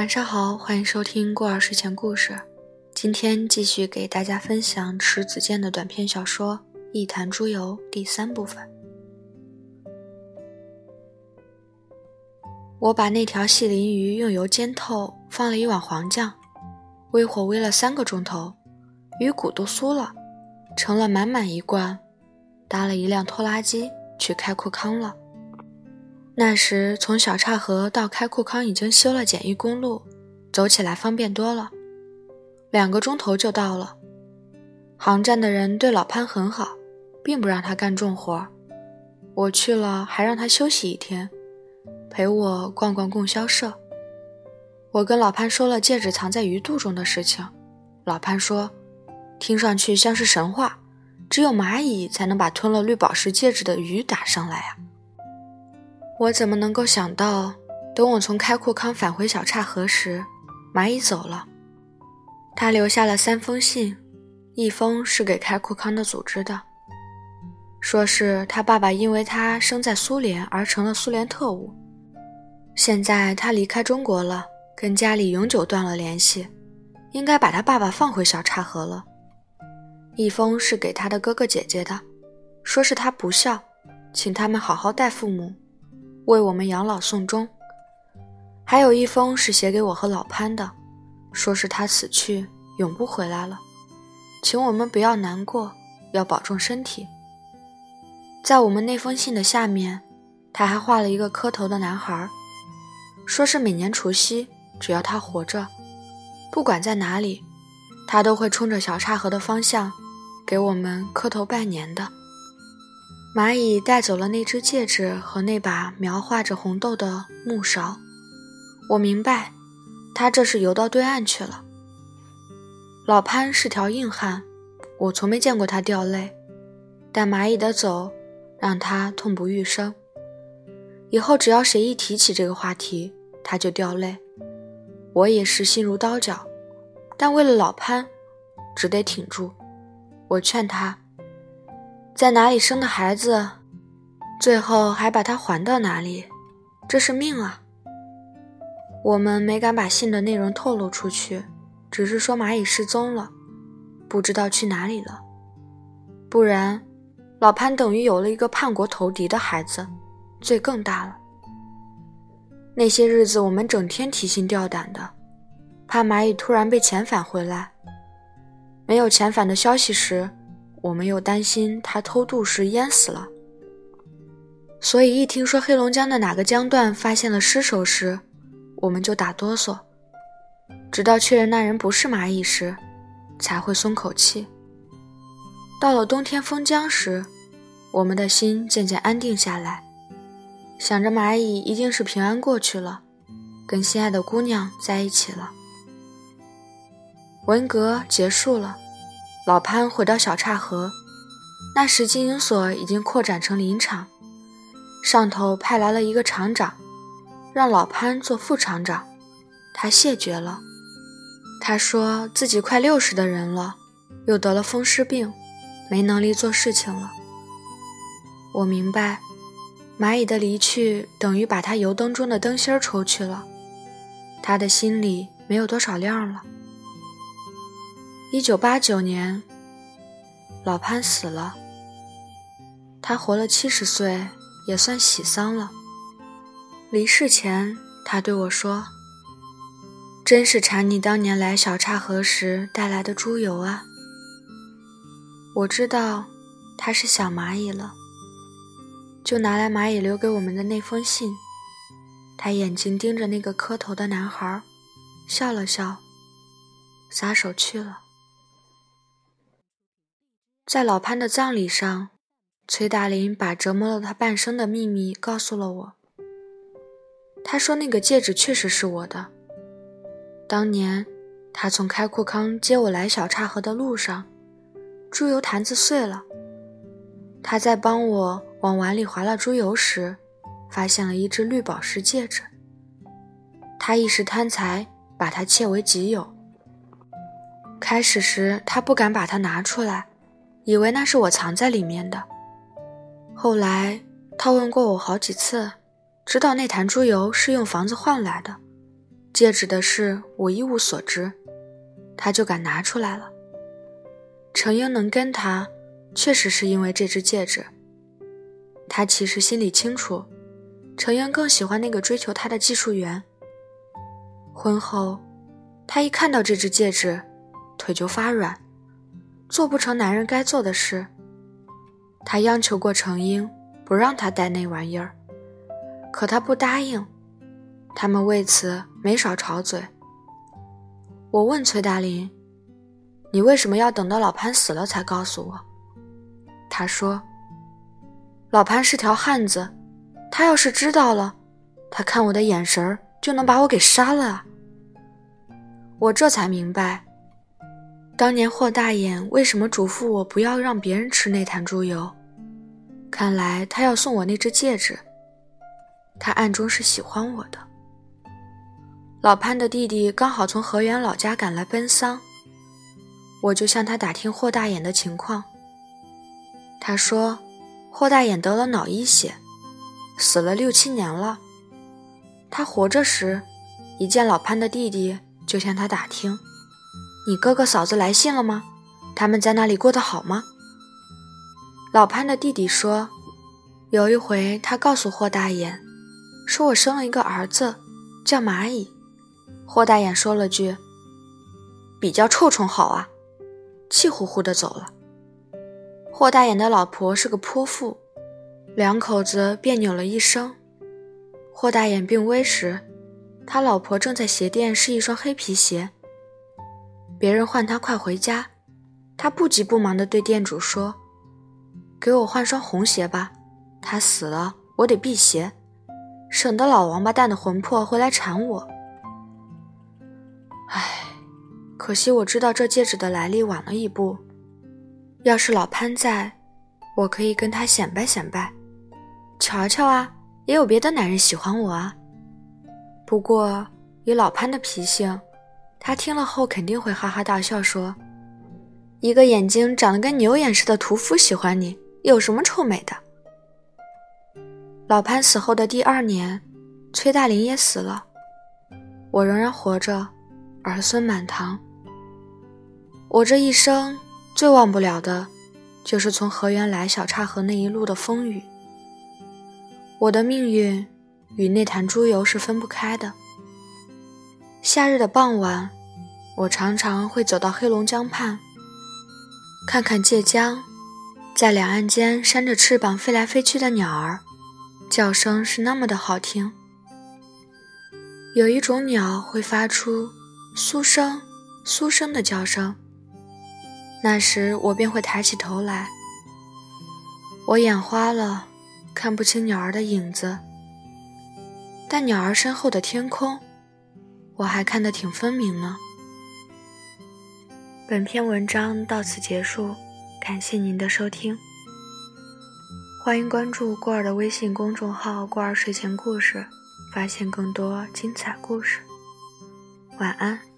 晚上好，欢迎收听过儿睡前故事。今天继续给大家分享迟子建的短篇小说《一坛猪油》第三部分。我把那条细鳞鱼用油煎透，放了一碗黄酱，微火煨了三个钟头，鱼骨都酥了，盛了满满一罐，搭了一辆拖拉机去开库康了。那时从小岔河到开库康已经修了简易公路，走起来方便多了，两个钟头就到了。航站的人对老潘很好，并不让他干重活，我去了还让他休息一天。陪我逛逛供销社。我跟老潘说了戒指藏在鱼肚中的事情。老潘说：“听上去像是神话，只有蚂蚁才能把吞了绿宝石戒指的鱼打上来啊！”我怎么能够想到，等我从开库康返回小岔河时，蚂蚁走了。他留下了三封信，一封是给开库康的组织的，说是他爸爸因为他生在苏联而成了苏联特务。现在他离开中国了，跟家里永久断了联系，应该把他爸爸放回小岔河了。一封是给他的哥哥姐姐的，说是他不孝，请他们好好待父母，为我们养老送终。还有一封是写给我和老潘的，说是他死去永不回来了，请我们不要难过，要保重身体。在我们那封信的下面，他还画了一个磕头的男孩。说是每年除夕，只要他活着，不管在哪里，他都会冲着小岔河的方向，给我们磕头拜年的。蚂蚁带走了那只戒指和那把描画着红豆的木勺，我明白，他这是游到对岸去了。老潘是条硬汉，我从没见过他掉泪，但蚂蚁的走让他痛不欲生。以后只要谁一提起这个话题，他就掉泪，我也是心如刀绞，但为了老潘，只得挺住。我劝他，在哪里生的孩子，最后还把他还到哪里，这是命啊。我们没敢把信的内容透露出去，只是说蚂蚁失踪了，不知道去哪里了。不然，老潘等于有了一个叛国投敌的孩子，罪更大了。那些日子，我们整天提心吊胆的，怕蚂蚁突然被遣返回来。没有遣返的消息时，我们又担心他偷渡时淹死了。所以，一听说黑龙江的哪个江段发现了尸首时，我们就打哆嗦，直到确认那人不是蚂蚁时，才会松口气。到了冬天封江时，我们的心渐渐安定下来。想着蚂蚁一定是平安过去了，跟心爱的姑娘在一起了。文革结束了，老潘回到小岔河，那时经营所已经扩展成林场，上头派来了一个厂长，让老潘做副厂长，他谢绝了。他说自己快六十的人了，又得了风湿病，没能力做事情了。我明白。蚂蚁的离去等于把他油灯中的灯芯抽去了，他的心里没有多少亮了。一九八九年，老潘死了，他活了七十岁，也算喜丧了。离世前，他对我说：“真是馋你当年来小岔河时带来的猪油啊！”我知道，他是想蚂蚁了。就拿来蚂蚁留给我们的那封信，他眼睛盯着那个磕头的男孩，笑了笑，撒手去了。在老潘的葬礼上，崔大林把折磨了他半生的秘密告诉了我。他说那个戒指确实是我的。当年他从开库康接我来小岔河的路上，猪油坛子碎了，他在帮我。往碗里划了猪油时，发现了一只绿宝石戒指。他一时贪财，把它窃为己有。开始时，他不敢把它拿出来，以为那是我藏在里面的。后来，他问过我好几次，知道那坛猪油是用房子换来的。戒指的事我一无所知，他就敢拿出来了。程英能跟他，确实是因为这只戒指。他其实心里清楚，程英更喜欢那个追求他的技术员。婚后，他一看到这只戒指，腿就发软，做不成男人该做的事。他央求过程英不让他带那玩意儿，可他不答应。他们为此没少吵嘴。我问崔大林：“你为什么要等到老潘死了才告诉我？”他说。老潘是条汉子，他要是知道了，他看我的眼神就能把我给杀了！我这才明白，当年霍大眼为什么嘱咐我不要让别人吃那坛猪油。看来他要送我那只戒指，他暗中是喜欢我的。老潘的弟弟刚好从河源老家赶来奔丧，我就向他打听霍大眼的情况。他说。霍大眼得了脑溢血，死了六七年了。他活着时，一见老潘的弟弟就向他打听：“你哥哥嫂子来信了吗？他们在那里过得好吗？”老潘的弟弟说：“有一回，他告诉霍大眼，说我生了一个儿子，叫蚂蚁。”霍大眼说了句：“比较臭虫好啊。”气呼呼地走了。霍大眼的老婆是个泼妇，两口子别扭了一生。霍大眼病危时，他老婆正在鞋店试一双黑皮鞋。别人唤他快回家，他不急不忙地对店主说：“给我换双红鞋吧，他死了，我得辟邪，省得老王八蛋的魂魄回来缠我。”唉，可惜我知道这戒指的来历晚了一步。要是老潘在，我可以跟他显摆显摆，瞧瞧啊，也有别的男人喜欢我啊。不过以老潘的脾性，他听了后肯定会哈哈大笑，说：“一个眼睛长得跟牛眼似的屠夫喜欢你，有什么臭美的？”老潘死后的第二年，崔大林也死了，我仍然活着，儿孙满堂。我这一生。最忘不了的，就是从河源来小岔河那一路的风雨。我的命运与那坛猪油是分不开的。夏日的傍晚，我常常会走到黑龙江畔，看看界江，在两岸间扇着翅膀飞来飞去的鸟儿，叫声是那么的好听。有一种鸟会发出苏声、苏声的叫声。那时我便会抬起头来，我眼花了，看不清鸟儿的影子，但鸟儿身后的天空，我还看得挺分明呢。本篇文章到此结束，感谢您的收听，欢迎关注过儿的微信公众号“过儿睡前故事”，发现更多精彩故事。晚安。